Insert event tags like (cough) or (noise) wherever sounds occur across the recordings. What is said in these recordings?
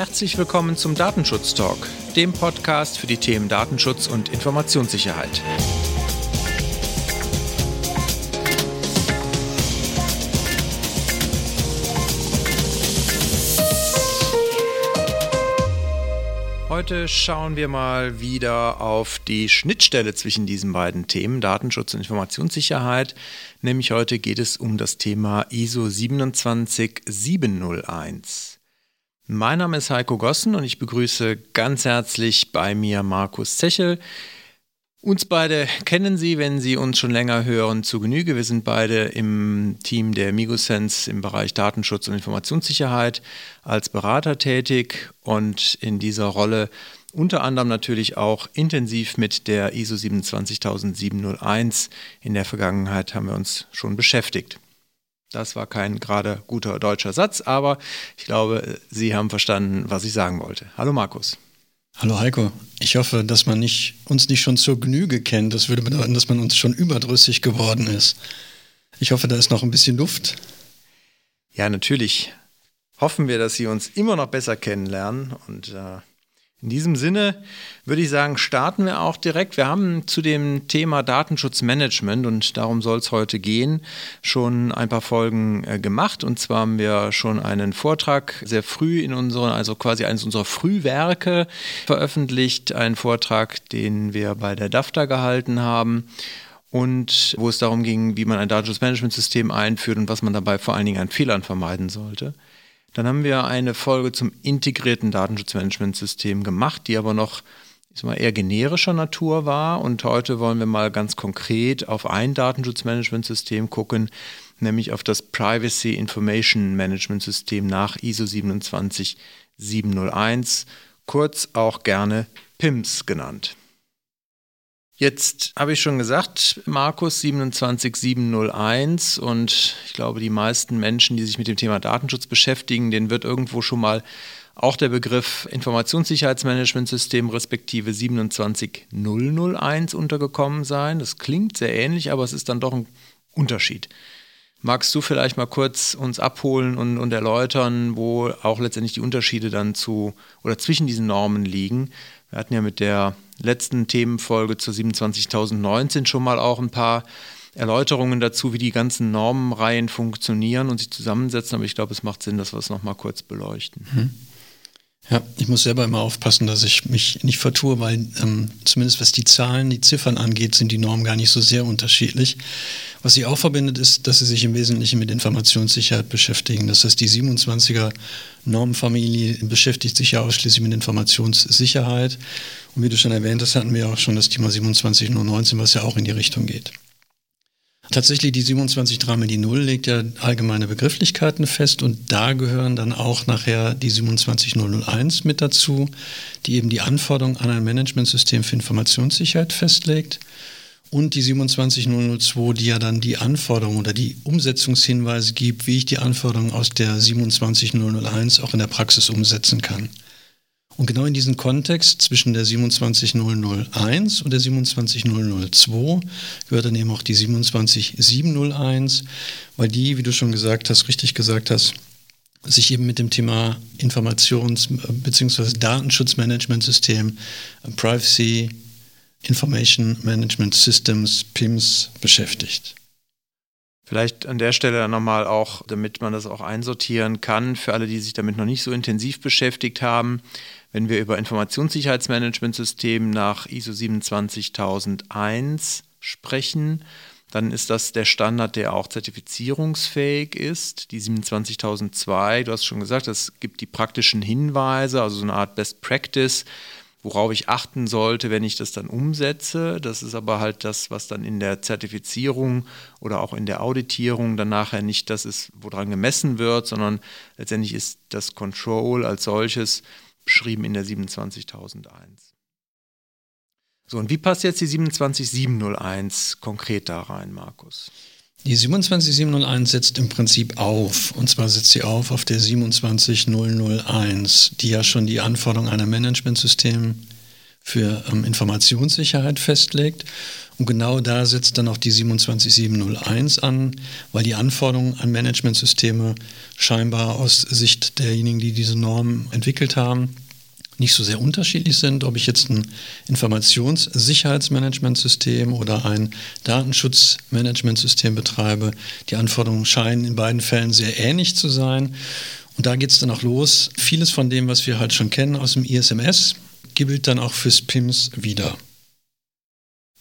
Herzlich willkommen zum Datenschutz Talk, dem Podcast für die Themen Datenschutz und Informationssicherheit. Heute schauen wir mal wieder auf die Schnittstelle zwischen diesen beiden Themen, Datenschutz und Informationssicherheit. Nämlich heute geht es um das Thema ISO 27701. Mein Name ist Heiko Gossen und ich begrüße ganz herzlich bei mir Markus Zechel. Uns beide kennen Sie, wenn Sie uns schon länger hören, zu Genüge. Wir sind beide im Team der Migosense im Bereich Datenschutz und Informationssicherheit als Berater tätig und in dieser Rolle unter anderem natürlich auch intensiv mit der ISO 27701. In der Vergangenheit haben wir uns schon beschäftigt. Das war kein gerade guter deutscher Satz, aber ich glaube, Sie haben verstanden, was ich sagen wollte. Hallo Markus. Hallo Heiko, ich hoffe, dass man nicht, uns nicht schon zur Genüge kennt. Das würde bedeuten, dass man uns schon überdrüssig geworden ist. Ich hoffe, da ist noch ein bisschen Luft. Ja, natürlich hoffen wir, dass Sie uns immer noch besser kennenlernen und äh, in diesem Sinne würde ich sagen, starten wir auch direkt. Wir haben zu dem Thema Datenschutzmanagement und darum soll es heute gehen, schon ein paar Folgen äh, gemacht. Und zwar haben wir schon einen Vortrag sehr früh in unseren, also quasi eines unserer Frühwerke veröffentlicht, einen Vortrag, den wir bei der DAFTA gehalten haben und wo es darum ging, wie man ein Datenschutzmanagementsystem einführt und was man dabei vor allen Dingen an Fehlern vermeiden sollte. Dann haben wir eine Folge zum integrierten Datenschutzmanagementsystem gemacht, die aber noch ich mal, eher generischer Natur war. Und heute wollen wir mal ganz konkret auf ein Datenschutzmanagementsystem gucken, nämlich auf das Privacy Information Management System nach ISO 27701, kurz auch gerne PIMS genannt. Jetzt habe ich schon gesagt, Markus 27701 und ich glaube, die meisten Menschen, die sich mit dem Thema Datenschutz beschäftigen, denen wird irgendwo schon mal auch der Begriff Informationssicherheitsmanagementsystem respektive 27001 untergekommen sein. Das klingt sehr ähnlich, aber es ist dann doch ein Unterschied. Magst du vielleicht mal kurz uns abholen und, und erläutern, wo auch letztendlich die Unterschiede dann zu oder zwischen diesen Normen liegen? Wir hatten ja mit der letzten Themenfolge zur 27.019 schon mal auch ein paar Erläuterungen dazu, wie die ganzen Normenreihen funktionieren und sich zusammensetzen. Aber ich glaube, es macht Sinn, dass wir es nochmal kurz beleuchten. Mhm. Ja, ich muss selber immer aufpassen, dass ich mich nicht vertue, weil ähm, zumindest was die Zahlen, die Ziffern angeht, sind die Normen gar nicht so sehr unterschiedlich. Was sie auch verbindet, ist, dass sie sich im Wesentlichen mit Informationssicherheit beschäftigen. Das heißt, die 27er Normenfamilie beschäftigt sich ja ausschließlich mit Informationssicherheit. Und wie du schon erwähnt hast, hatten wir auch schon das Thema 27019, was ja auch in die Richtung geht. Tatsächlich die 27 Dramel, die Null legt ja allgemeine Begrifflichkeiten fest und da gehören dann auch nachher die 27001 mit dazu, die eben die Anforderungen an ein Managementsystem für Informationssicherheit festlegt und die 27002, die ja dann die Anforderungen oder die Umsetzungshinweise gibt, wie ich die Anforderungen aus der 27001 auch in der Praxis umsetzen kann. Und genau in diesem Kontext zwischen der 27001 und der 27002 gehört dann eben auch die 27701, weil die, wie du schon gesagt hast, richtig gesagt hast, sich eben mit dem Thema Informations- bzw. Datenschutzmanagementsystem, Privacy, Information Management Systems, PIMS beschäftigt. Vielleicht an der Stelle nochmal auch, damit man das auch einsortieren kann, für alle, die sich damit noch nicht so intensiv beschäftigt haben. Wenn wir über Informationssicherheitsmanagementsystem nach ISO 27001 sprechen, dann ist das der Standard, der auch zertifizierungsfähig ist. Die 27002, du hast schon gesagt, es gibt die praktischen Hinweise, also so eine Art Best Practice, worauf ich achten sollte, wenn ich das dann umsetze. Das ist aber halt das, was dann in der Zertifizierung oder auch in der Auditierung dann nachher nicht das ist, woran gemessen wird, sondern letztendlich ist das Control als solches beschrieben in der 27001. So, und wie passt jetzt die 27701 konkret da rein, Markus? Die 27701 setzt im Prinzip auf, und zwar setzt sie auf auf der 27001, die ja schon die Anforderungen einer Managementsystem für ähm, Informationssicherheit festlegt. Und genau da setzt dann auch die 27701 an, weil die Anforderungen an Managementsysteme scheinbar aus Sicht derjenigen, die diese Norm entwickelt haben, nicht so sehr unterschiedlich sind, ob ich jetzt ein Informationssicherheitsmanagementsystem oder ein Datenschutzmanagementsystem betreibe. Die Anforderungen scheinen in beiden Fällen sehr ähnlich zu sein. Und da geht es dann auch los. Vieles von dem, was wir halt schon kennen aus dem ISMS, gilt dann auch fürs PIMS wieder.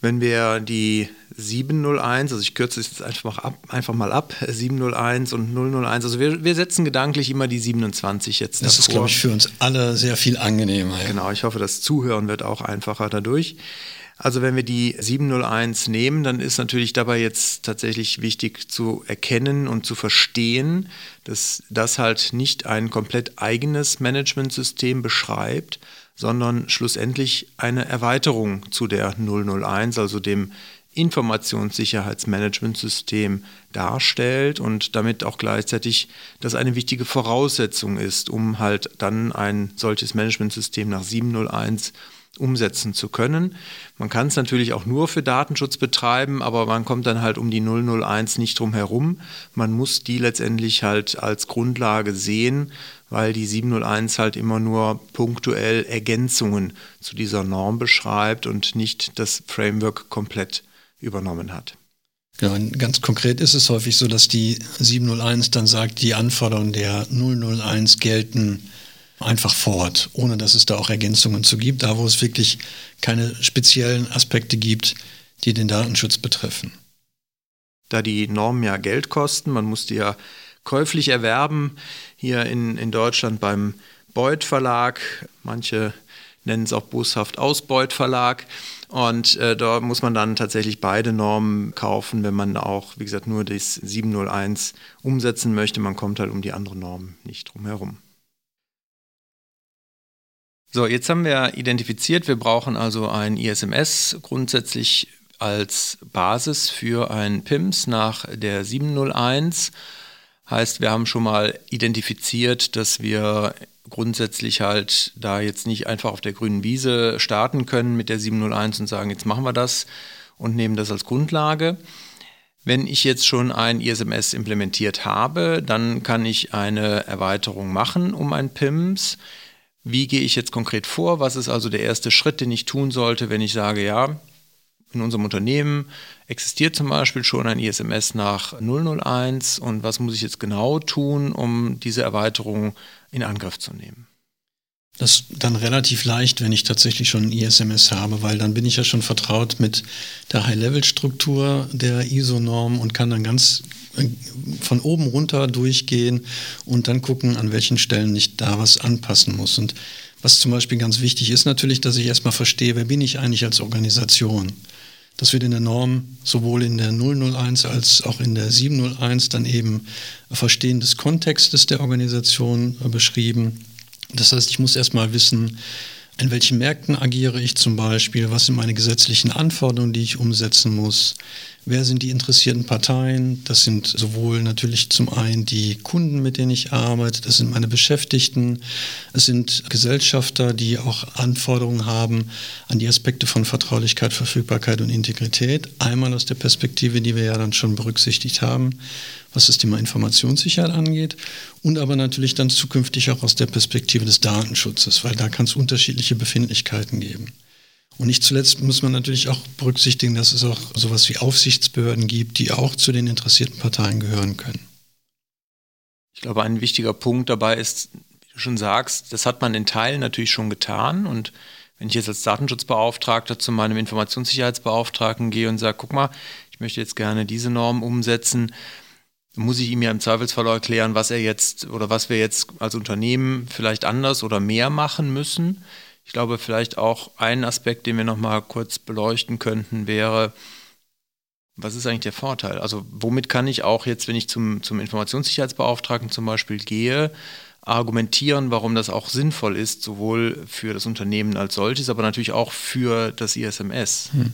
Wenn wir die 701, also ich kürze es jetzt einfach, ab, einfach mal ab, 701 und 001, also wir, wir setzen gedanklich immer die 27 jetzt Das davor. ist, glaube ich, für uns alle sehr viel angenehmer. Ja. Genau, ich hoffe, das Zuhören wird auch einfacher dadurch. Also wenn wir die 701 nehmen, dann ist natürlich dabei jetzt tatsächlich wichtig zu erkennen und zu verstehen, dass das halt nicht ein komplett eigenes Managementsystem beschreibt, sondern schlussendlich eine Erweiterung zu der 001, also dem Informationssicherheitsmanagementsystem darstellt und damit auch gleichzeitig das eine wichtige Voraussetzung ist, um halt dann ein solches Managementsystem nach 701 umsetzen zu können. Man kann es natürlich auch nur für Datenschutz betreiben, aber man kommt dann halt um die 001 nicht drum herum. Man muss die letztendlich halt als Grundlage sehen, weil die 701 halt immer nur punktuell Ergänzungen zu dieser Norm beschreibt und nicht das Framework komplett übernommen hat. Ja, ganz konkret ist es häufig so, dass die 701 dann sagt, die Anforderungen der 001 gelten einfach fort, ohne dass es da auch Ergänzungen zu gibt, da wo es wirklich keine speziellen Aspekte gibt, die den Datenschutz betreffen. Da die Normen ja Geld kosten, man muss die ja käuflich erwerben, hier in, in Deutschland beim Beuth Verlag, manche nennen es auch boshaft Ausbeut Verlag. Und äh, da muss man dann tatsächlich beide Normen kaufen, wenn man auch, wie gesagt, nur das 701 umsetzen möchte. Man kommt halt um die andere Norm nicht drum herum. So, jetzt haben wir identifiziert, wir brauchen also ein ISMS grundsätzlich als Basis für ein PIMS nach der 701. Heißt, wir haben schon mal identifiziert, dass wir grundsätzlich halt da jetzt nicht einfach auf der grünen Wiese starten können mit der 701 und sagen, jetzt machen wir das und nehmen das als Grundlage. Wenn ich jetzt schon ein ISMS implementiert habe, dann kann ich eine Erweiterung machen um ein PIMS. Wie gehe ich jetzt konkret vor? Was ist also der erste Schritt, den ich tun sollte, wenn ich sage, ja, in unserem Unternehmen existiert zum Beispiel schon ein ISMS nach 001 und was muss ich jetzt genau tun, um diese Erweiterung in Angriff zu nehmen? Das ist dann relativ leicht, wenn ich tatsächlich schon ein ISMS habe, weil dann bin ich ja schon vertraut mit der High-Level-Struktur der ISO-Norm und kann dann ganz von oben runter durchgehen und dann gucken, an welchen Stellen ich da was anpassen muss. Und was zum Beispiel ganz wichtig ist natürlich, dass ich erstmal verstehe, wer bin ich eigentlich als Organisation. Das wird in der Norm sowohl in der 001 als auch in der 701 dann eben Verstehen des Kontextes der Organisation beschrieben. Das heißt, ich muss erstmal wissen, in welchen Märkten agiere ich zum Beispiel? Was sind meine gesetzlichen Anforderungen, die ich umsetzen muss? Wer sind die interessierten Parteien? Das sind sowohl natürlich zum einen die Kunden, mit denen ich arbeite, das sind meine Beschäftigten, es sind Gesellschafter, die auch Anforderungen haben an die Aspekte von Vertraulichkeit, Verfügbarkeit und Integrität. Einmal aus der Perspektive, die wir ja dann schon berücksichtigt haben, was das Thema Informationssicherheit angeht und aber natürlich dann zukünftig auch aus der Perspektive des Datenschutzes, weil da kann es unterschiedliche Befindlichkeiten geben. Und nicht zuletzt muss man natürlich auch berücksichtigen, dass es auch sowas wie Aufsichtsbehörden gibt, die auch zu den interessierten Parteien gehören können. Ich glaube, ein wichtiger Punkt dabei ist, wie du schon sagst, das hat man in Teilen natürlich schon getan. Und wenn ich jetzt als Datenschutzbeauftragter zu meinem Informationssicherheitsbeauftragten gehe und sage, guck mal, ich möchte jetzt gerne diese Norm umsetzen, muss ich ihm ja im Zweifelsfall erklären, was er jetzt oder was wir jetzt als Unternehmen vielleicht anders oder mehr machen müssen. Ich glaube, vielleicht auch ein Aspekt, den wir noch mal kurz beleuchten könnten, wäre, was ist eigentlich der Vorteil? Also womit kann ich auch jetzt, wenn ich zum, zum Informationssicherheitsbeauftragten zum Beispiel gehe, argumentieren, warum das auch sinnvoll ist, sowohl für das Unternehmen als solches, aber natürlich auch für das ISMS. Hm.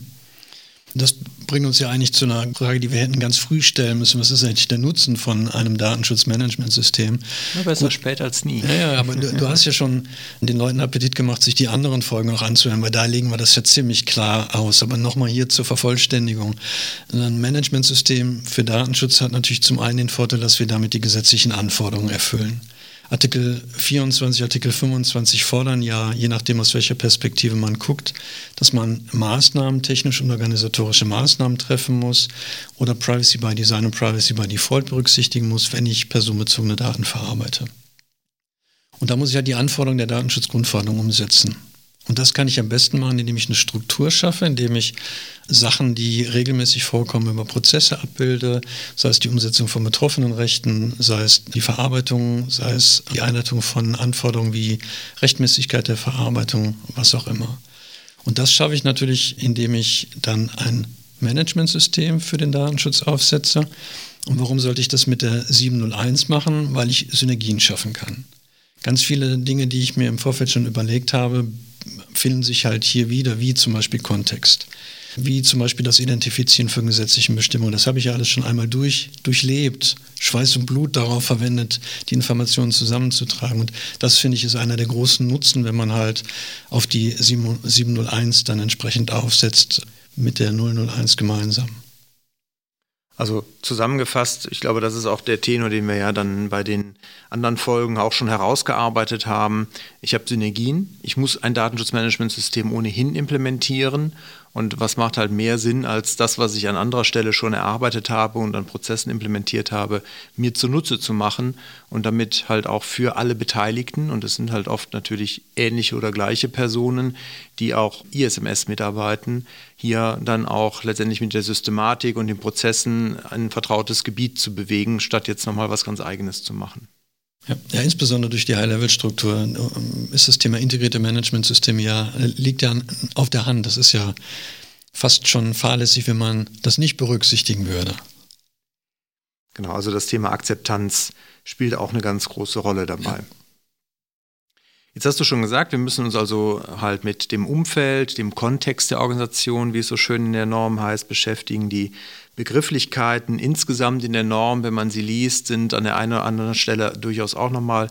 Das bringt uns ja eigentlich zu einer Frage, die wir hätten ganz früh stellen müssen. Was ist eigentlich der Nutzen von einem Datenschutzmanagementsystem? Besser Gut. spät als nie. Ja, ja aber du, du, (laughs) hast ja schon den Leuten Appetit gemacht, sich die anderen Folgen auch anzuhören, weil da legen wir das ja ziemlich klar aus. Aber nochmal hier zur Vervollständigung. Ein Managementsystem für Datenschutz hat natürlich zum einen den Vorteil, dass wir damit die gesetzlichen Anforderungen erfüllen. Artikel 24, Artikel 25 fordern ja, je nachdem aus welcher Perspektive man guckt, dass man Maßnahmen, technische und organisatorische Maßnahmen treffen muss oder Privacy by Design und Privacy by Default berücksichtigen muss, wenn ich personenbezogene Daten verarbeite. Und da muss ich ja die Anforderungen der Datenschutzgrundverordnung umsetzen. Und das kann ich am besten machen, indem ich eine Struktur schaffe, indem ich Sachen, die regelmäßig vorkommen, über Prozesse abbilde, sei es die Umsetzung von betroffenen Rechten, sei es die Verarbeitung, sei es die Einleitung von Anforderungen wie Rechtmäßigkeit der Verarbeitung, was auch immer. Und das schaffe ich natürlich, indem ich dann ein Managementsystem für den Datenschutz aufsetze. Und warum sollte ich das mit der 701 machen? Weil ich Synergien schaffen kann. Ganz viele Dinge, die ich mir im Vorfeld schon überlegt habe, finden sich halt hier wieder, wie zum Beispiel Kontext, wie zum Beispiel das Identifizieren von gesetzlichen Bestimmungen. Das habe ich ja alles schon einmal durch, durchlebt, Schweiß und Blut darauf verwendet, die Informationen zusammenzutragen. Und das finde ich ist einer der großen Nutzen, wenn man halt auf die 701 dann entsprechend aufsetzt mit der 001 gemeinsam. Also zusammengefasst, ich glaube, das ist auch der Tenor, den wir ja dann bei den anderen Folgen auch schon herausgearbeitet haben. Ich habe Synergien, ich muss ein Datenschutzmanagementsystem ohnehin implementieren und was macht halt mehr Sinn, als das, was ich an anderer Stelle schon erarbeitet habe und an Prozessen implementiert habe, mir zunutze zu machen und damit halt auch für alle Beteiligten, und es sind halt oft natürlich ähnliche oder gleiche Personen, die auch ISMS mitarbeiten, hier dann auch letztendlich mit der Systematik und den Prozessen ein vertrautes Gebiet zu bewegen, statt jetzt nochmal was ganz eigenes zu machen. Ja, ja, insbesondere durch die High-Level-Struktur ähm, ist das Thema integrierte Managementsysteme ja, liegt ja auf der Hand. Das ist ja fast schon fahrlässig, wenn man das nicht berücksichtigen würde. Genau, also das Thema Akzeptanz spielt auch eine ganz große Rolle dabei. Ja. Jetzt hast du schon gesagt, wir müssen uns also halt mit dem Umfeld, dem Kontext der Organisation, wie es so schön in der Norm heißt, beschäftigen. Die Begrifflichkeiten insgesamt in der Norm, wenn man sie liest, sind an der einen oder anderen Stelle durchaus auch nochmal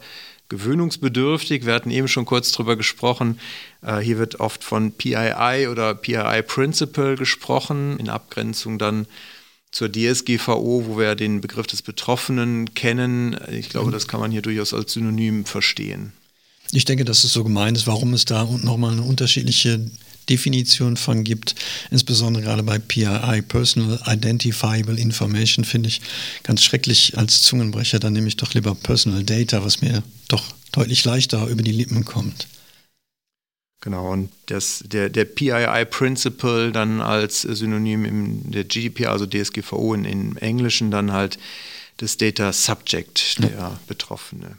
gewöhnungsbedürftig. Wir hatten eben schon kurz drüber gesprochen. Äh, hier wird oft von PII oder PII Principle gesprochen, in Abgrenzung dann zur DSGVO, wo wir den Begriff des Betroffenen kennen. Ich glaube, das kann man hier durchaus als Synonym verstehen. Ich denke, dass es so gemeint ist, warum es da nochmal eine unterschiedliche Definition von gibt, insbesondere gerade bei PII, Personal Identifiable Information, finde ich ganz schrecklich als Zungenbrecher. Dann nehme ich doch lieber Personal Data, was mir doch deutlich leichter über die Lippen kommt. Genau, und das, der, der PII Principle dann als Synonym in der GDPR, also DSGVO in, im Englischen dann halt das Data Subject, der ja. Betroffene.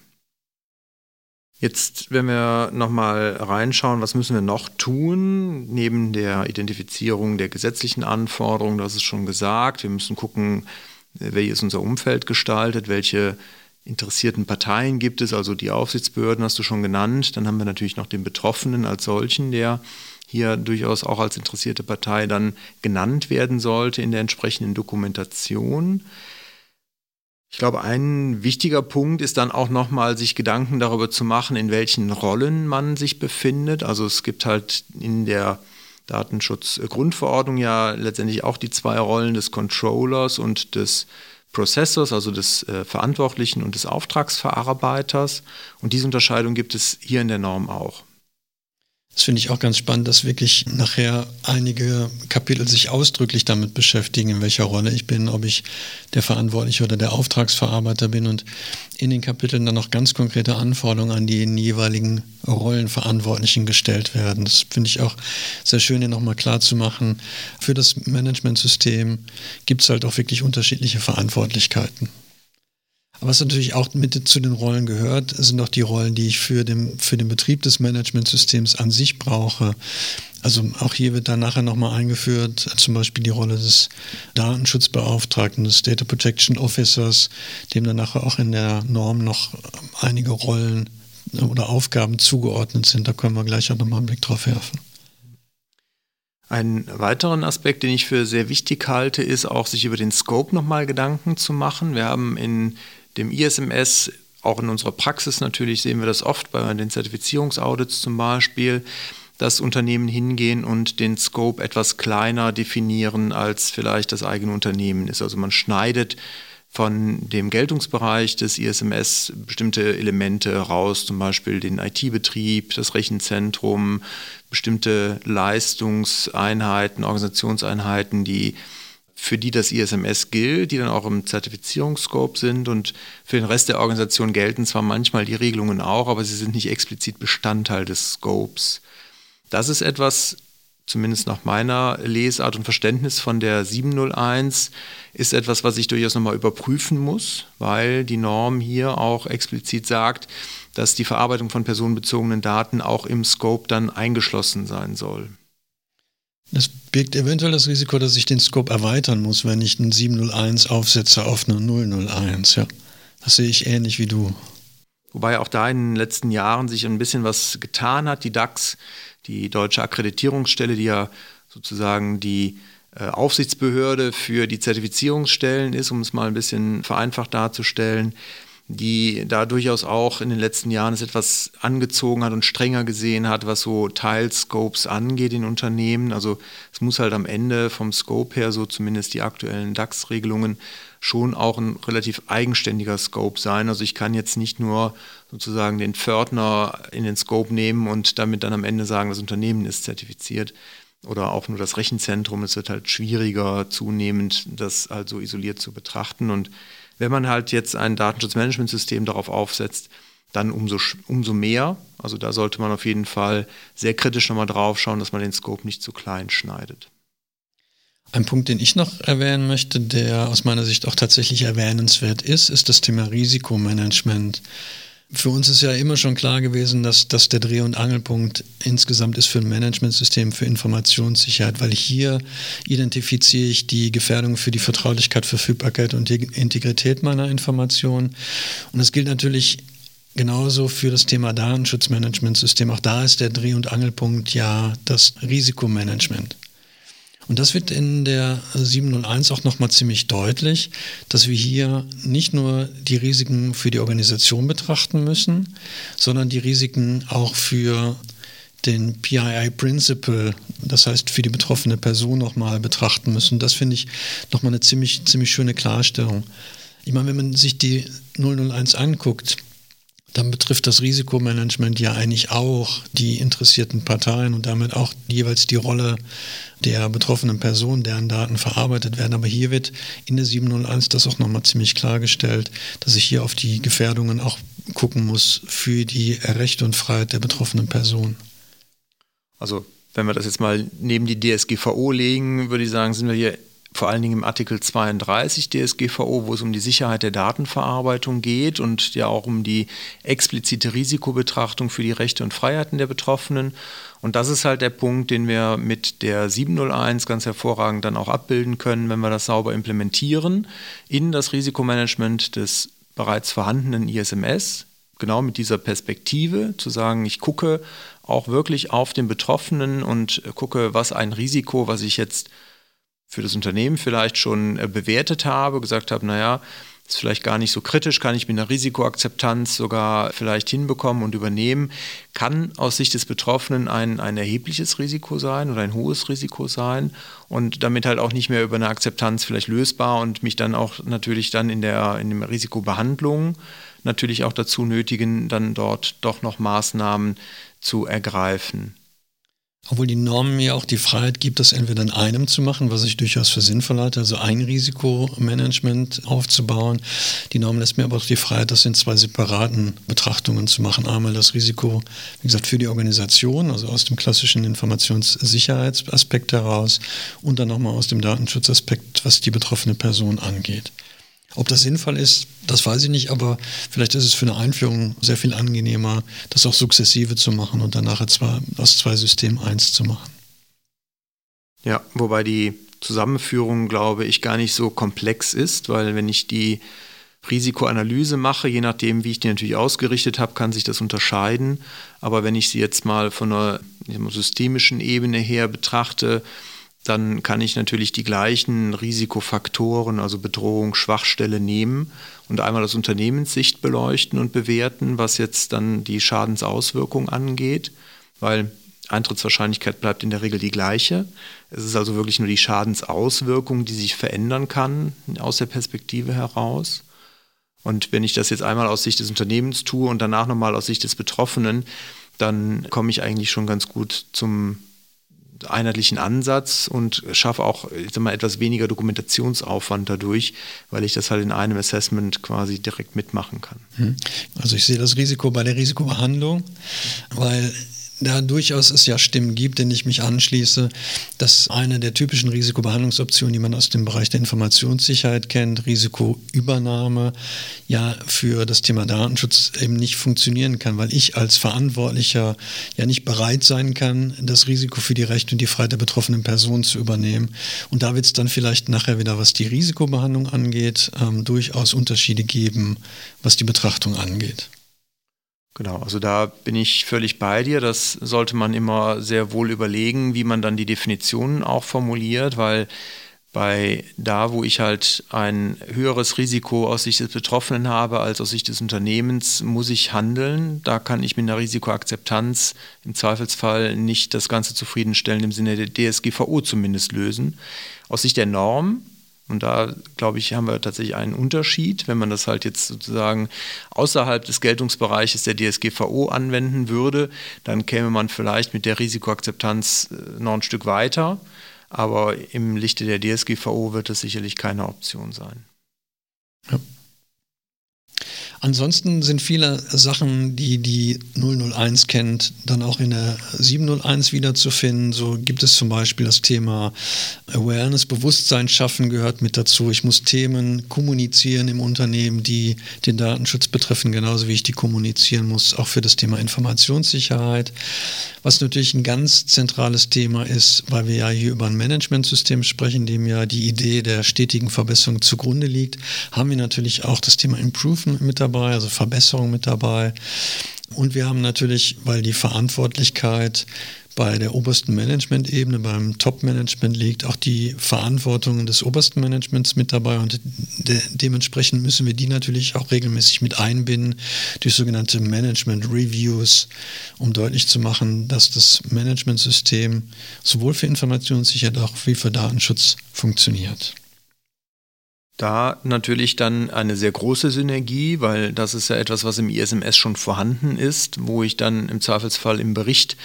Jetzt, wenn wir nochmal reinschauen, was müssen wir noch tun, neben der Identifizierung der gesetzlichen Anforderungen, das ist schon gesagt, wir müssen gucken, wie ist unser Umfeld gestaltet, welche interessierten Parteien gibt es, also die Aufsichtsbehörden hast du schon genannt, dann haben wir natürlich noch den Betroffenen als solchen, der hier durchaus auch als interessierte Partei dann genannt werden sollte in der entsprechenden Dokumentation. Ich glaube, ein wichtiger Punkt ist dann auch nochmal, sich Gedanken darüber zu machen, in welchen Rollen man sich befindet. Also es gibt halt in der Datenschutzgrundverordnung ja letztendlich auch die zwei Rollen des Controllers und des Processors, also des äh, Verantwortlichen und des Auftragsverarbeiters. Und diese Unterscheidung gibt es hier in der Norm auch. Das finde ich auch ganz spannend, dass wirklich nachher einige Kapitel sich ausdrücklich damit beschäftigen, in welcher Rolle ich bin, ob ich der Verantwortliche oder der Auftragsverarbeiter bin und in den Kapiteln dann noch ganz konkrete Anforderungen an die jeweiligen Rollenverantwortlichen gestellt werden. Das finde ich auch sehr schön, hier nochmal klar zu machen. Für das Managementsystem gibt es halt auch wirklich unterschiedliche Verantwortlichkeiten. Aber was natürlich auch mit zu den Rollen gehört, sind auch die Rollen, die ich für den, für den Betrieb des Managementsystems an sich brauche. Also auch hier wird dann nachher nochmal eingeführt, zum Beispiel die Rolle des Datenschutzbeauftragten, des Data Protection Officers, dem dann nachher auch in der Norm noch einige Rollen oder Aufgaben zugeordnet sind. Da können wir gleich auch nochmal einen Blick drauf werfen. Einen weiteren Aspekt, den ich für sehr wichtig halte, ist auch, sich über den Scope nochmal Gedanken zu machen. Wir haben in dem ISMS, auch in unserer Praxis natürlich, sehen wir das oft bei den Zertifizierungsaudits zum Beispiel, dass Unternehmen hingehen und den Scope etwas kleiner definieren, als vielleicht das eigene Unternehmen ist. Also man schneidet von dem Geltungsbereich des ISMS bestimmte Elemente raus, zum Beispiel den IT-Betrieb, das Rechenzentrum, bestimmte Leistungseinheiten, Organisationseinheiten, die für die das ISMS gilt, die dann auch im Zertifizierungsscope sind und für den Rest der Organisation gelten zwar manchmal die Regelungen auch, aber sie sind nicht explizit Bestandteil des Scopes. Das ist etwas, zumindest nach meiner Lesart und Verständnis von der 701, ist etwas, was ich durchaus nochmal überprüfen muss, weil die Norm hier auch explizit sagt, dass die Verarbeitung von personenbezogenen Daten auch im Scope dann eingeschlossen sein soll. Es birgt eventuell das Risiko, dass ich den Scope erweitern muss, wenn ich einen 701 aufsetze auf eine 001. Ja, das sehe ich ähnlich wie du. Wobei auch da in den letzten Jahren sich ein bisschen was getan hat. Die DAX die deutsche Akkreditierungsstelle, die ja sozusagen die äh, Aufsichtsbehörde für die Zertifizierungsstellen ist, um es mal ein bisschen vereinfacht darzustellen, die da durchaus auch in den letzten Jahren es etwas angezogen hat und strenger gesehen hat, was so Teilscopes angeht in Unternehmen. Also es muss halt am Ende vom Scope her, so zumindest die aktuellen DAX-Regelungen, schon auch ein relativ eigenständiger Scope sein. Also ich kann jetzt nicht nur sozusagen den Pförtner in den Scope nehmen und damit dann am Ende sagen, das Unternehmen ist zertifiziert oder auch nur das Rechenzentrum. Es wird halt schwieriger zunehmend, das halt so isoliert zu betrachten. Und wenn man halt jetzt ein Datenschutzmanagementsystem darauf aufsetzt, dann umso, umso mehr. Also da sollte man auf jeden Fall sehr kritisch nochmal drauf schauen, dass man den Scope nicht zu klein schneidet. Ein Punkt, den ich noch erwähnen möchte, der aus meiner Sicht auch tatsächlich erwähnenswert ist, ist das Thema Risikomanagement. Für uns ist ja immer schon klar gewesen, dass das der Dreh- und Angelpunkt insgesamt ist für ein Managementsystem für Informationssicherheit, weil hier identifiziere ich die Gefährdung für die Vertraulichkeit, Verfügbarkeit und die Integrität meiner Informationen. Und das gilt natürlich genauso für das Thema Datenschutzmanagementsystem. Auch da ist der Dreh- und Angelpunkt ja das Risikomanagement. Und das wird in der 701 auch nochmal ziemlich deutlich, dass wir hier nicht nur die Risiken für die Organisation betrachten müssen, sondern die Risiken auch für den PII Principle, das heißt für die betroffene Person nochmal betrachten müssen. Das finde ich nochmal eine ziemlich, ziemlich schöne Klarstellung. Ich meine, wenn man sich die 001 anguckt, dann betrifft das Risikomanagement ja eigentlich auch die interessierten Parteien und damit auch jeweils die Rolle der betroffenen Person, deren Daten verarbeitet werden. Aber hier wird in der 701 das auch nochmal ziemlich klargestellt, dass ich hier auf die Gefährdungen auch gucken muss für die Rechte und Freiheit der betroffenen Person. Also wenn wir das jetzt mal neben die DSGVO legen, würde ich sagen, sind wir hier vor allen Dingen im Artikel 32 DSGVO, wo es um die Sicherheit der Datenverarbeitung geht und ja auch um die explizite Risikobetrachtung für die Rechte und Freiheiten der Betroffenen. Und das ist halt der Punkt, den wir mit der 701 ganz hervorragend dann auch abbilden können, wenn wir das sauber implementieren in das Risikomanagement des bereits vorhandenen ISMS. Genau mit dieser Perspektive zu sagen, ich gucke auch wirklich auf den Betroffenen und gucke, was ein Risiko, was ich jetzt für das Unternehmen vielleicht schon äh, bewertet habe, gesagt habe, naja, ist vielleicht gar nicht so kritisch, kann ich mit einer Risikoakzeptanz sogar vielleicht hinbekommen und übernehmen, kann aus Sicht des Betroffenen ein, ein erhebliches Risiko sein oder ein hohes Risiko sein und damit halt auch nicht mehr über eine Akzeptanz vielleicht lösbar und mich dann auch natürlich dann in der in der Risikobehandlung natürlich auch dazu nötigen, dann dort doch noch Maßnahmen zu ergreifen. Obwohl die Norm mir auch die Freiheit gibt, das entweder in einem zu machen, was ich durchaus für sinnvoll halte, also ein Risikomanagement aufzubauen. Die Norm lässt mir aber auch die Freiheit, das in zwei separaten Betrachtungen zu machen. Einmal das Risiko, wie gesagt, für die Organisation, also aus dem klassischen Informationssicherheitsaspekt heraus und dann nochmal aus dem Datenschutzaspekt, was die betroffene Person angeht. Ob das sinnvoll ist, das weiß ich nicht, aber vielleicht ist es für eine Einführung sehr viel angenehmer, das auch sukzessive zu machen und dann nachher zwar aus zwei Systemen eins zu machen. Ja, wobei die Zusammenführung, glaube ich, gar nicht so komplex ist, weil wenn ich die Risikoanalyse mache, je nachdem, wie ich die natürlich ausgerichtet habe, kann sich das unterscheiden. Aber wenn ich sie jetzt mal von einer systemischen Ebene her betrachte, dann kann ich natürlich die gleichen Risikofaktoren, also Bedrohung, Schwachstelle nehmen und einmal aus Unternehmenssicht beleuchten und bewerten, was jetzt dann die Schadensauswirkung angeht, weil Eintrittswahrscheinlichkeit bleibt in der Regel die gleiche. Es ist also wirklich nur die Schadensauswirkung, die sich verändern kann aus der Perspektive heraus. Und wenn ich das jetzt einmal aus Sicht des Unternehmens tue und danach nochmal aus Sicht des Betroffenen, dann komme ich eigentlich schon ganz gut zum einheitlichen Ansatz und schaffe auch ich sag mal, etwas weniger Dokumentationsaufwand dadurch, weil ich das halt in einem Assessment quasi direkt mitmachen kann. Hm. Also ich sehe das Risiko bei der Risikobehandlung, weil da durchaus es ja Stimmen gibt, denen ich mich anschließe, dass eine der typischen Risikobehandlungsoptionen, die man aus dem Bereich der Informationssicherheit kennt, Risikoübernahme, ja für das Thema Datenschutz eben nicht funktionieren kann, weil ich als Verantwortlicher ja nicht bereit sein kann, das Risiko für die Rechte und die Freiheit der betroffenen Person zu übernehmen. Und da wird es dann vielleicht nachher wieder, was die Risikobehandlung angeht, ähm, durchaus Unterschiede geben, was die Betrachtung angeht. Genau, also da bin ich völlig bei dir. Das sollte man immer sehr wohl überlegen, wie man dann die Definitionen auch formuliert, weil bei da, wo ich halt ein höheres Risiko aus Sicht des Betroffenen habe als aus Sicht des Unternehmens, muss ich handeln. Da kann ich mit einer Risikoakzeptanz im Zweifelsfall nicht das Ganze zufriedenstellen im Sinne der DSGVO zumindest lösen. Aus Sicht der Norm und da, glaube ich, haben wir tatsächlich einen Unterschied. Wenn man das halt jetzt sozusagen außerhalb des Geltungsbereiches der DSGVO anwenden würde, dann käme man vielleicht mit der Risikoakzeptanz äh, noch ein Stück weiter. Aber im Lichte der DSGVO wird das sicherlich keine Option sein. Ja. Ansonsten sind viele Sachen, die die 001 kennt, dann auch in der 701 wiederzufinden. So gibt es zum Beispiel das Thema Awareness, Bewusstsein schaffen gehört mit dazu. Ich muss Themen kommunizieren im Unternehmen, die den Datenschutz betreffen, genauso wie ich die kommunizieren muss, auch für das Thema Informationssicherheit. Was natürlich ein ganz zentrales Thema ist, weil wir ja hier über ein Managementsystem sprechen, dem ja die Idee der stetigen Verbesserung zugrunde liegt, haben wir natürlich auch das Thema Improvement mit dabei dabei, also Verbesserungen mit dabei. Und wir haben natürlich, weil die Verantwortlichkeit bei der obersten Management-Ebene, beim Top-Management liegt, auch die Verantwortung des obersten Managements mit dabei und de dementsprechend müssen wir die natürlich auch regelmäßig mit einbinden durch sogenannte Management-Reviews, um deutlich zu machen, dass das Managementsystem sowohl für Informationssicherheit auch wie für Datenschutz funktioniert. Da natürlich dann eine sehr große Synergie, weil das ist ja etwas, was im ISMS schon vorhanden ist, wo ich dann im Zweifelsfall im Bericht,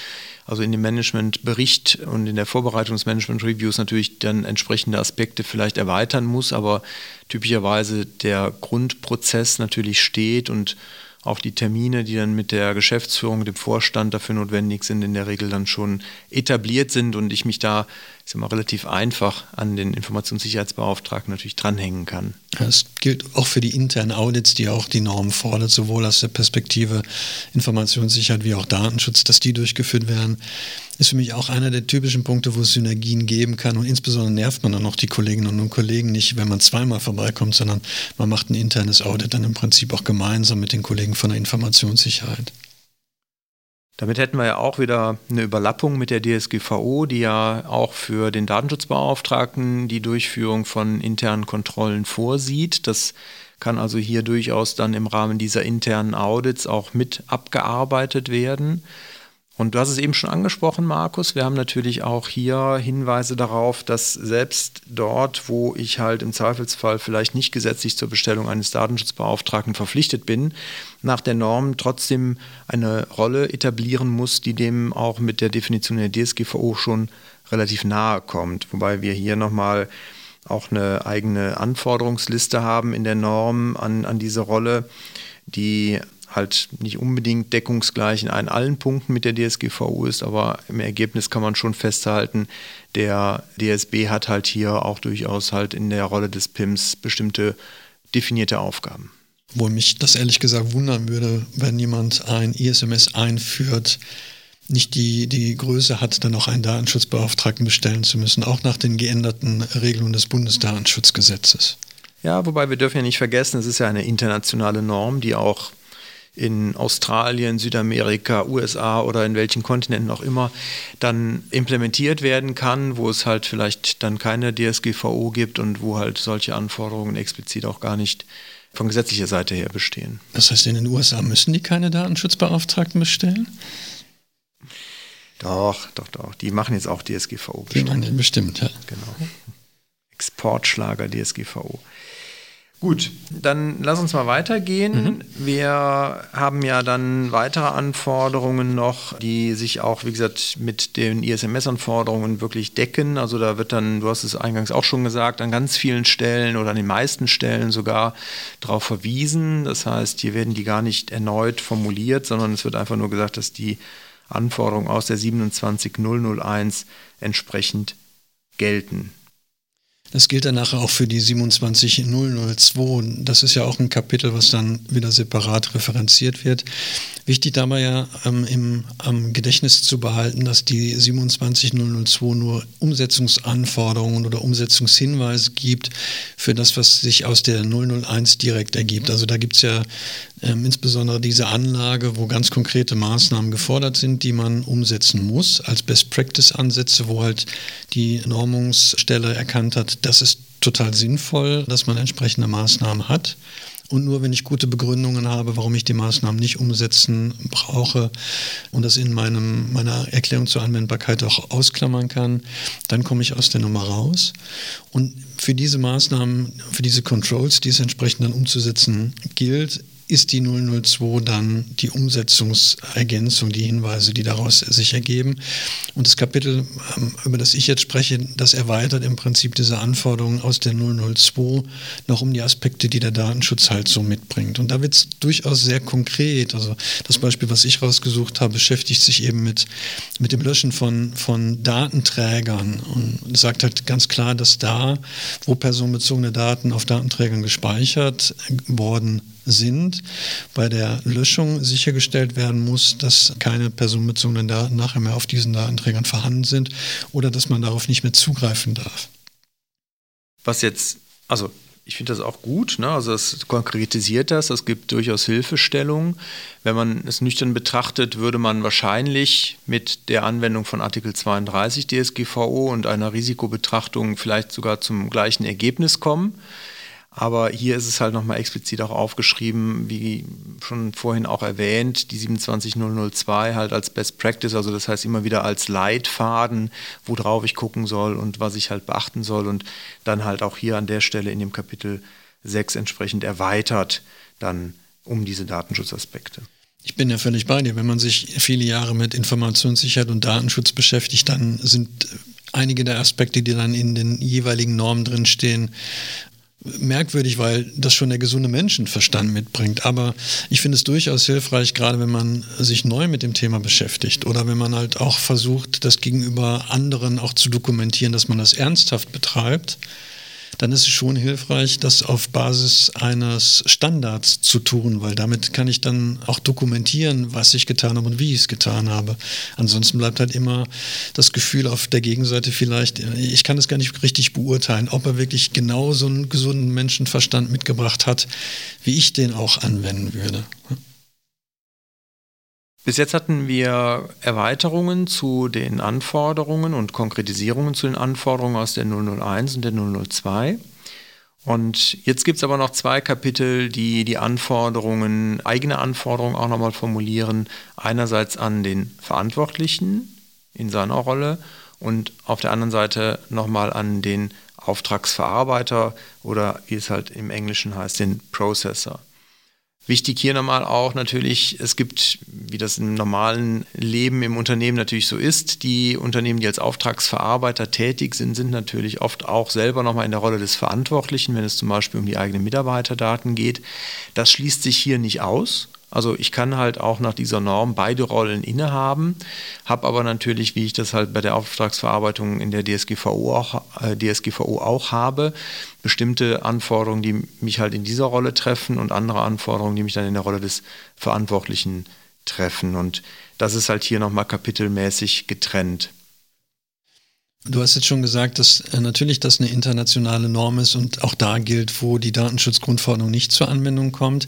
also in dem Managementbericht und in der Vorbereitung des Management Reviews natürlich dann entsprechende Aspekte vielleicht erweitern muss, aber typischerweise der Grundprozess natürlich steht und auch die Termine, die dann mit der Geschäftsführung, dem Vorstand dafür notwendig sind, in der Regel dann schon etabliert sind. Und ich mich da sag mal, relativ einfach an den Informationssicherheitsbeauftragten natürlich dranhängen kann. Das gilt auch für die internen Audits, die auch die Normen fordert, sowohl aus der Perspektive Informationssicherheit wie auch Datenschutz, dass die durchgeführt werden. Ist für mich auch einer der typischen Punkte, wo es Synergien geben kann. Und insbesondere nervt man dann auch die Kolleginnen und Kollegen nicht, wenn man zweimal vorbeikommt, sondern man macht ein internes Audit dann im Prinzip auch gemeinsam mit den Kollegen von der Informationssicherheit. Damit hätten wir ja auch wieder eine Überlappung mit der DSGVO, die ja auch für den Datenschutzbeauftragten die Durchführung von internen Kontrollen vorsieht. Das kann also hier durchaus dann im Rahmen dieser internen Audits auch mit abgearbeitet werden. Und du hast es eben schon angesprochen, Markus. Wir haben natürlich auch hier Hinweise darauf, dass selbst dort, wo ich halt im Zweifelsfall vielleicht nicht gesetzlich zur Bestellung eines Datenschutzbeauftragten verpflichtet bin, nach der Norm trotzdem eine Rolle etablieren muss, die dem auch mit der Definition der DSGVO schon relativ nahe kommt. Wobei wir hier nochmal auch eine eigene Anforderungsliste haben in der Norm an, an diese Rolle, die halt nicht unbedingt deckungsgleich in allen Punkten mit der DSGVO ist, aber im Ergebnis kann man schon festhalten, der DSB hat halt hier auch durchaus halt in der Rolle des PIMs bestimmte definierte Aufgaben. Wo mich das ehrlich gesagt wundern würde, wenn jemand ein ISMS einführt, nicht die, die Größe hat, dann auch einen Datenschutzbeauftragten bestellen zu müssen, auch nach den geänderten Regelungen des Bundesdatenschutzgesetzes. Ja, wobei wir dürfen ja nicht vergessen, es ist ja eine internationale Norm, die auch in Australien, Südamerika, USA oder in welchen Kontinenten auch immer dann implementiert werden kann, wo es halt vielleicht dann keine DSGVO gibt und wo halt solche Anforderungen explizit auch gar nicht von gesetzlicher Seite her bestehen. Das heißt, in den USA müssen die keine Datenschutzbeauftragten bestellen? Doch, doch, doch. Die machen jetzt auch DSGVO. Die machen bestimmt, ja. Genau. Exportschlager DSGVO. Gut, dann lass uns mal weitergehen. Mhm. Wir haben ja dann weitere Anforderungen noch, die sich auch, wie gesagt, mit den ISMS-Anforderungen wirklich decken. Also da wird dann, du hast es eingangs auch schon gesagt, an ganz vielen Stellen oder an den meisten Stellen sogar darauf verwiesen. Das heißt, hier werden die gar nicht erneut formuliert, sondern es wird einfach nur gesagt, dass die Anforderungen aus der 27001 entsprechend gelten. Das gilt dann nachher auch für die 27002. Das ist ja auch ein Kapitel, was dann wieder separat referenziert wird. Wichtig dabei ja ähm, im am Gedächtnis zu behalten, dass die 27002 nur Umsetzungsanforderungen oder Umsetzungshinweise gibt für das, was sich aus der 001 direkt ergibt. Also da gibt es ja ähm, insbesondere diese Anlage, wo ganz konkrete Maßnahmen gefordert sind, die man umsetzen muss, als Best-Practice-Ansätze, wo halt die Normungsstelle erkannt hat, das ist total sinnvoll, dass man entsprechende Maßnahmen hat. Und nur wenn ich gute Begründungen habe, warum ich die Maßnahmen nicht umsetzen brauche und das in meinem, meiner Erklärung zur Anwendbarkeit auch ausklammern kann, dann komme ich aus der Nummer raus. Und für diese Maßnahmen, für diese Controls, die es entsprechend dann umzusetzen gilt, ist die 002 dann die Umsetzungsergänzung, die Hinweise, die daraus sich ergeben. Und das Kapitel, ähm, über das ich jetzt spreche, das erweitert im Prinzip diese Anforderungen aus der 002 noch um die Aspekte, die der Datenschutz halt so mitbringt. Und da wird es durchaus sehr konkret. Also das Beispiel, was ich rausgesucht habe, beschäftigt sich eben mit, mit dem Löschen von, von Datenträgern und sagt halt ganz klar, dass da, wo personenbezogene Daten auf Datenträgern gespeichert worden sind, bei der Löschung sichergestellt werden muss, dass keine personenbezogenen Daten nachher mehr auf diesen Datenträgern vorhanden sind oder dass man darauf nicht mehr zugreifen darf. Was jetzt, also ich finde das auch gut, ne? also es konkretisiert das, es gibt durchaus Hilfestellungen. Wenn man es nüchtern betrachtet, würde man wahrscheinlich mit der Anwendung von Artikel 32 DSGVO und einer Risikobetrachtung vielleicht sogar zum gleichen Ergebnis kommen. Aber hier ist es halt nochmal explizit auch aufgeschrieben, wie schon vorhin auch erwähnt, die 27002 halt als Best Practice, also das heißt immer wieder als Leitfaden, worauf ich gucken soll und was ich halt beachten soll und dann halt auch hier an der Stelle in dem Kapitel 6 entsprechend erweitert dann um diese Datenschutzaspekte. Ich bin ja völlig bei dir. Wenn man sich viele Jahre mit Informationssicherheit und Datenschutz beschäftigt, dann sind einige der Aspekte, die dann in den jeweiligen Normen drinstehen, merkwürdig, weil das schon der gesunde Menschenverstand mitbringt. Aber ich finde es durchaus hilfreich, gerade wenn man sich neu mit dem Thema beschäftigt oder wenn man halt auch versucht, das gegenüber anderen auch zu dokumentieren, dass man das ernsthaft betreibt dann ist es schon hilfreich, das auf Basis eines Standards zu tun, weil damit kann ich dann auch dokumentieren, was ich getan habe und wie ich es getan habe. Ansonsten bleibt halt immer das Gefühl auf der Gegenseite vielleicht, ich kann es gar nicht richtig beurteilen, ob er wirklich genau so einen gesunden Menschenverstand mitgebracht hat, wie ich den auch anwenden würde. Bis jetzt hatten wir Erweiterungen zu den Anforderungen und Konkretisierungen zu den Anforderungen aus der 001 und der 002. Und jetzt gibt es aber noch zwei Kapitel, die die Anforderungen, eigene Anforderungen auch nochmal formulieren. Einerseits an den Verantwortlichen in seiner Rolle und auf der anderen Seite nochmal an den Auftragsverarbeiter oder wie es halt im Englischen heißt, den Processor. Wichtig hier nochmal auch natürlich, es gibt, wie das im normalen Leben im Unternehmen natürlich so ist, die Unternehmen, die als Auftragsverarbeiter tätig sind, sind natürlich oft auch selber nochmal in der Rolle des Verantwortlichen, wenn es zum Beispiel um die eigenen Mitarbeiterdaten geht. Das schließt sich hier nicht aus. Also ich kann halt auch nach dieser Norm beide Rollen innehaben, habe aber natürlich, wie ich das halt bei der Auftragsverarbeitung in der DSGVO auch, äh, DSGVO auch habe, bestimmte Anforderungen, die mich halt in dieser Rolle treffen und andere Anforderungen, die mich dann in der Rolle des Verantwortlichen treffen. Und das ist halt hier nochmal kapitelmäßig getrennt. Du hast jetzt schon gesagt, dass äh, natürlich das eine internationale Norm ist und auch da gilt, wo die Datenschutzgrundverordnung nicht zur Anwendung kommt.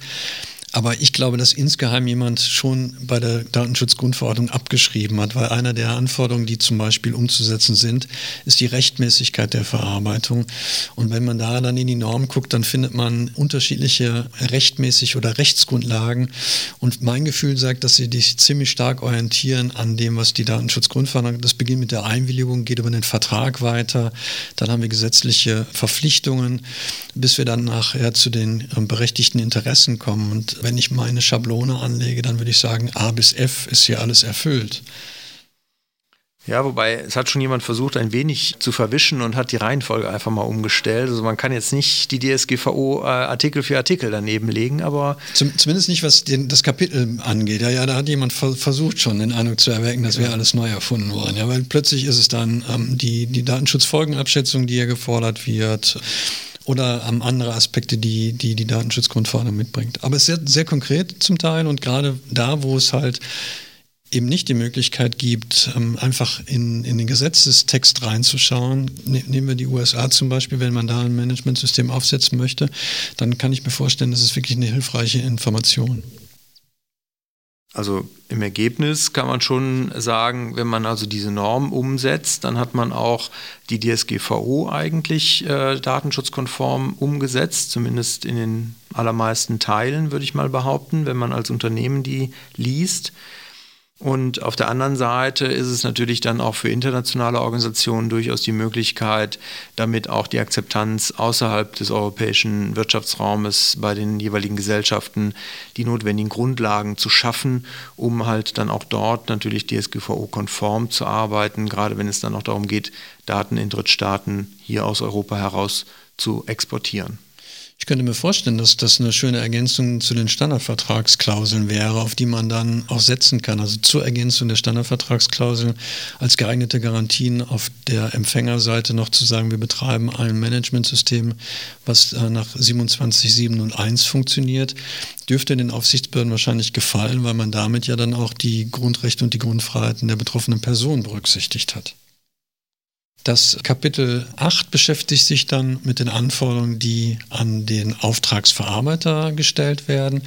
Aber ich glaube, dass insgeheim jemand schon bei der Datenschutzgrundverordnung abgeschrieben hat, weil einer der Anforderungen, die zum Beispiel umzusetzen sind, ist die Rechtmäßigkeit der Verarbeitung. Und wenn man da dann in die Norm guckt, dann findet man unterschiedliche rechtmäßig oder Rechtsgrundlagen. Und mein Gefühl sagt, dass sie sich ziemlich stark orientieren an dem, was die Datenschutzgrundverordnung, das beginnt mit der Einwilligung, geht über den Vertrag weiter. Dann haben wir gesetzliche Verpflichtungen, bis wir dann nachher zu den ähm, berechtigten Interessen kommen. Und wenn ich meine Schablone anlege, dann würde ich sagen, A bis F ist hier alles erfüllt. Ja, wobei es hat schon jemand versucht, ein wenig zu verwischen und hat die Reihenfolge einfach mal umgestellt. Also man kann jetzt nicht die DSGVO äh, Artikel für Artikel daneben legen, aber. Zum, zumindest nicht, was den, das Kapitel angeht. Ja, ja, da hat jemand versucht schon den Eindruck zu erwecken, dass wäre alles neu erfunden worden. Ja, weil plötzlich ist es dann ähm, die, die Datenschutzfolgenabschätzung, die ja gefordert wird oder ähm, andere Aspekte, die, die die Datenschutzgrundverordnung mitbringt. Aber es ist sehr, sehr konkret zum Teil und gerade da, wo es halt eben nicht die Möglichkeit gibt, ähm, einfach in, in den Gesetzestext reinzuschauen. Ne, nehmen wir die USA zum Beispiel, wenn man da ein Managementsystem aufsetzen möchte, dann kann ich mir vorstellen, das ist wirklich eine hilfreiche Information. Also im Ergebnis kann man schon sagen, wenn man also diese Norm umsetzt, dann hat man auch die DSGVO eigentlich äh, datenschutzkonform umgesetzt, zumindest in den allermeisten Teilen, würde ich mal behaupten, wenn man als Unternehmen die liest. Und auf der anderen Seite ist es natürlich dann auch für internationale Organisationen durchaus die Möglichkeit, damit auch die Akzeptanz außerhalb des europäischen Wirtschaftsraumes bei den jeweiligen Gesellschaften die notwendigen Grundlagen zu schaffen, um halt dann auch dort natürlich DSGVO-konform zu arbeiten, gerade wenn es dann auch darum geht, Daten in Drittstaaten hier aus Europa heraus zu exportieren. Ich könnte mir vorstellen, dass das eine schöne Ergänzung zu den Standardvertragsklauseln wäre, auf die man dann auch setzen kann. Also zur Ergänzung der Standardvertragsklauseln als geeignete Garantien auf der Empfängerseite noch zu sagen, wir betreiben ein Managementsystem, was äh, nach 27701 funktioniert, dürfte den Aufsichtsbehörden wahrscheinlich gefallen, weil man damit ja dann auch die Grundrechte und die Grundfreiheiten der betroffenen Person berücksichtigt hat. Das Kapitel 8 beschäftigt sich dann mit den Anforderungen, die an den Auftragsverarbeiter gestellt werden.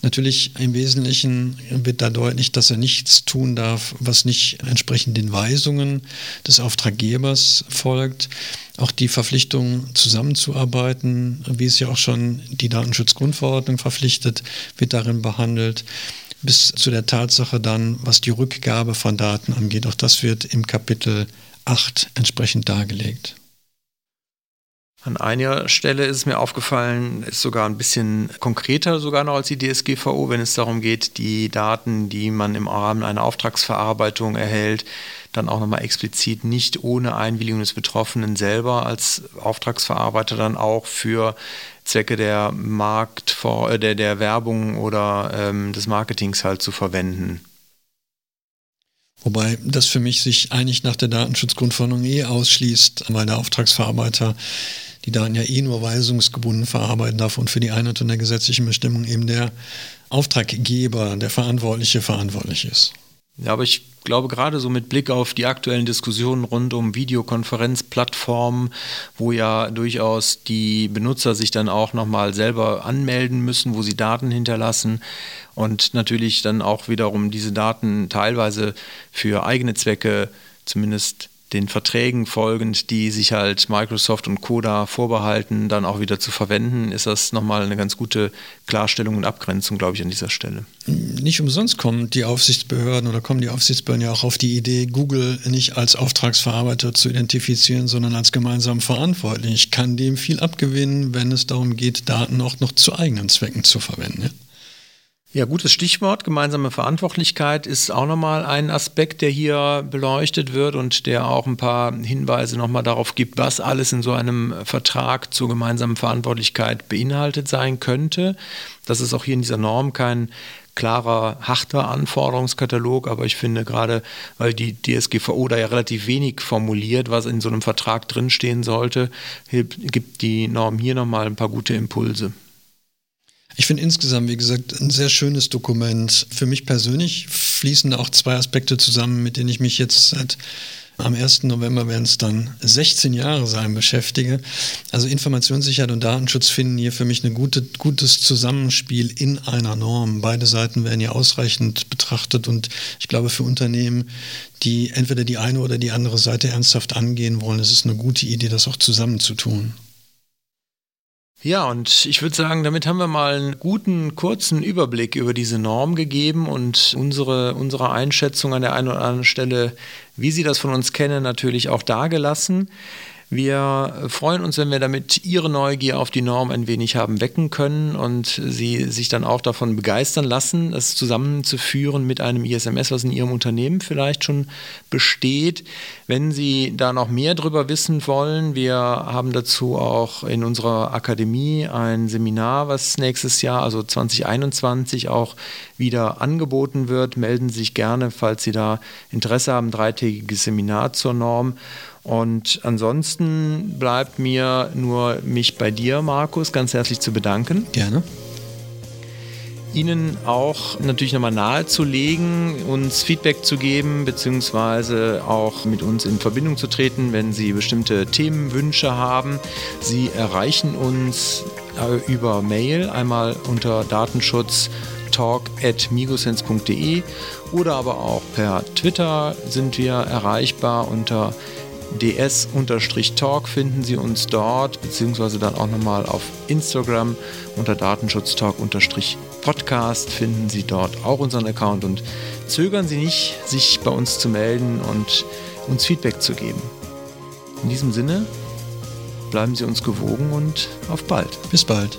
Natürlich im Wesentlichen wird da deutlich, dass er nichts tun darf, was nicht entsprechend den Weisungen des Auftraggebers folgt. Auch die Verpflichtung zusammenzuarbeiten, wie es ja auch schon die Datenschutzgrundverordnung verpflichtet, wird darin behandelt bis zu der Tatsache dann, was die Rückgabe von Daten angeht. Auch das wird im Kapitel 8 entsprechend dargelegt. An einer Stelle ist es mir aufgefallen, ist sogar ein bisschen konkreter sogar noch als die DSGVO, wenn es darum geht, die Daten, die man im Rahmen einer Auftragsverarbeitung erhält, dann auch nochmal explizit nicht ohne Einwilligung des Betroffenen selber als Auftragsverarbeiter dann auch für Zwecke der Markt, äh, der, der Werbung oder ähm, des Marketings halt zu verwenden. Wobei das für mich sich eigentlich nach der Datenschutzgrundverordnung eh ausschließt, weil der Auftragsverarbeiter die Daten ja eh nur weisungsgebunden verarbeiten darf und für die Einhaltung der gesetzlichen Bestimmung eben der Auftraggeber, der Verantwortliche, verantwortlich ist. Ja, aber ich glaube gerade so mit Blick auf die aktuellen Diskussionen rund um Videokonferenzplattformen, wo ja durchaus die Benutzer sich dann auch nochmal selber anmelden müssen, wo sie Daten hinterlassen und natürlich dann auch wiederum diese Daten teilweise für eigene Zwecke zumindest den Verträgen folgend, die sich halt Microsoft und Coda vorbehalten, dann auch wieder zu verwenden, ist das nochmal eine ganz gute Klarstellung und Abgrenzung, glaube ich, an dieser Stelle. Nicht umsonst kommen die Aufsichtsbehörden oder kommen die Aufsichtsbehörden ja auch auf die Idee, Google nicht als Auftragsverarbeiter zu identifizieren, sondern als gemeinsam verantwortlich. Ich kann dem viel abgewinnen, wenn es darum geht, Daten auch noch zu eigenen Zwecken zu verwenden. Ja? Ja, gutes Stichwort. Gemeinsame Verantwortlichkeit ist auch nochmal ein Aspekt, der hier beleuchtet wird und der auch ein paar Hinweise nochmal darauf gibt, was alles in so einem Vertrag zur gemeinsamen Verantwortlichkeit beinhaltet sein könnte. Das ist auch hier in dieser Norm kein klarer, harter Anforderungskatalog, aber ich finde gerade, weil die DSGVO da ja relativ wenig formuliert, was in so einem Vertrag drinstehen sollte, gibt die Norm hier nochmal ein paar gute Impulse. Ich finde insgesamt, wie gesagt, ein sehr schönes Dokument. Für mich persönlich fließen auch zwei Aspekte zusammen, mit denen ich mich jetzt seit Am 1. November werden es dann 16 Jahre sein, beschäftige. Also Informationssicherheit und Datenschutz finden hier für mich ein gute, gutes Zusammenspiel in einer Norm. Beide Seiten werden hier ausreichend betrachtet und ich glaube für Unternehmen, die entweder die eine oder die andere Seite ernsthaft angehen wollen, ist es eine gute Idee, das auch zusammen zu tun. Ja, und ich würde sagen, damit haben wir mal einen guten, kurzen Überblick über diese Norm gegeben und unsere, unsere Einschätzung an der einen oder anderen Stelle, wie Sie das von uns kennen, natürlich auch dargelassen. Wir freuen uns, wenn wir damit Ihre Neugier auf die Norm ein wenig haben wecken können und Sie sich dann auch davon begeistern lassen, es zusammenzuführen mit einem ISMS, was in Ihrem Unternehmen vielleicht schon besteht. Wenn Sie da noch mehr darüber wissen wollen, wir haben dazu auch in unserer Akademie ein Seminar, was nächstes Jahr, also 2021, auch wieder angeboten wird. Melden Sie sich gerne, falls Sie da Interesse haben, dreitägiges Seminar zur Norm. Und ansonsten bleibt mir nur mich bei dir, Markus, ganz herzlich zu bedanken. Gerne. Ihnen auch natürlich nochmal nahezulegen, uns Feedback zu geben, beziehungsweise auch mit uns in Verbindung zu treten, wenn Sie bestimmte Themenwünsche haben. Sie erreichen uns äh, über Mail, einmal unter Datenschutz talk.migosense.de oder aber auch per Twitter sind wir erreichbar unter ds-talk finden Sie uns dort, beziehungsweise dann auch nochmal auf Instagram unter Datenschutztalk-podcast finden Sie dort auch unseren Account und zögern Sie nicht, sich bei uns zu melden und uns Feedback zu geben. In diesem Sinne, bleiben Sie uns gewogen und auf bald. Bis bald.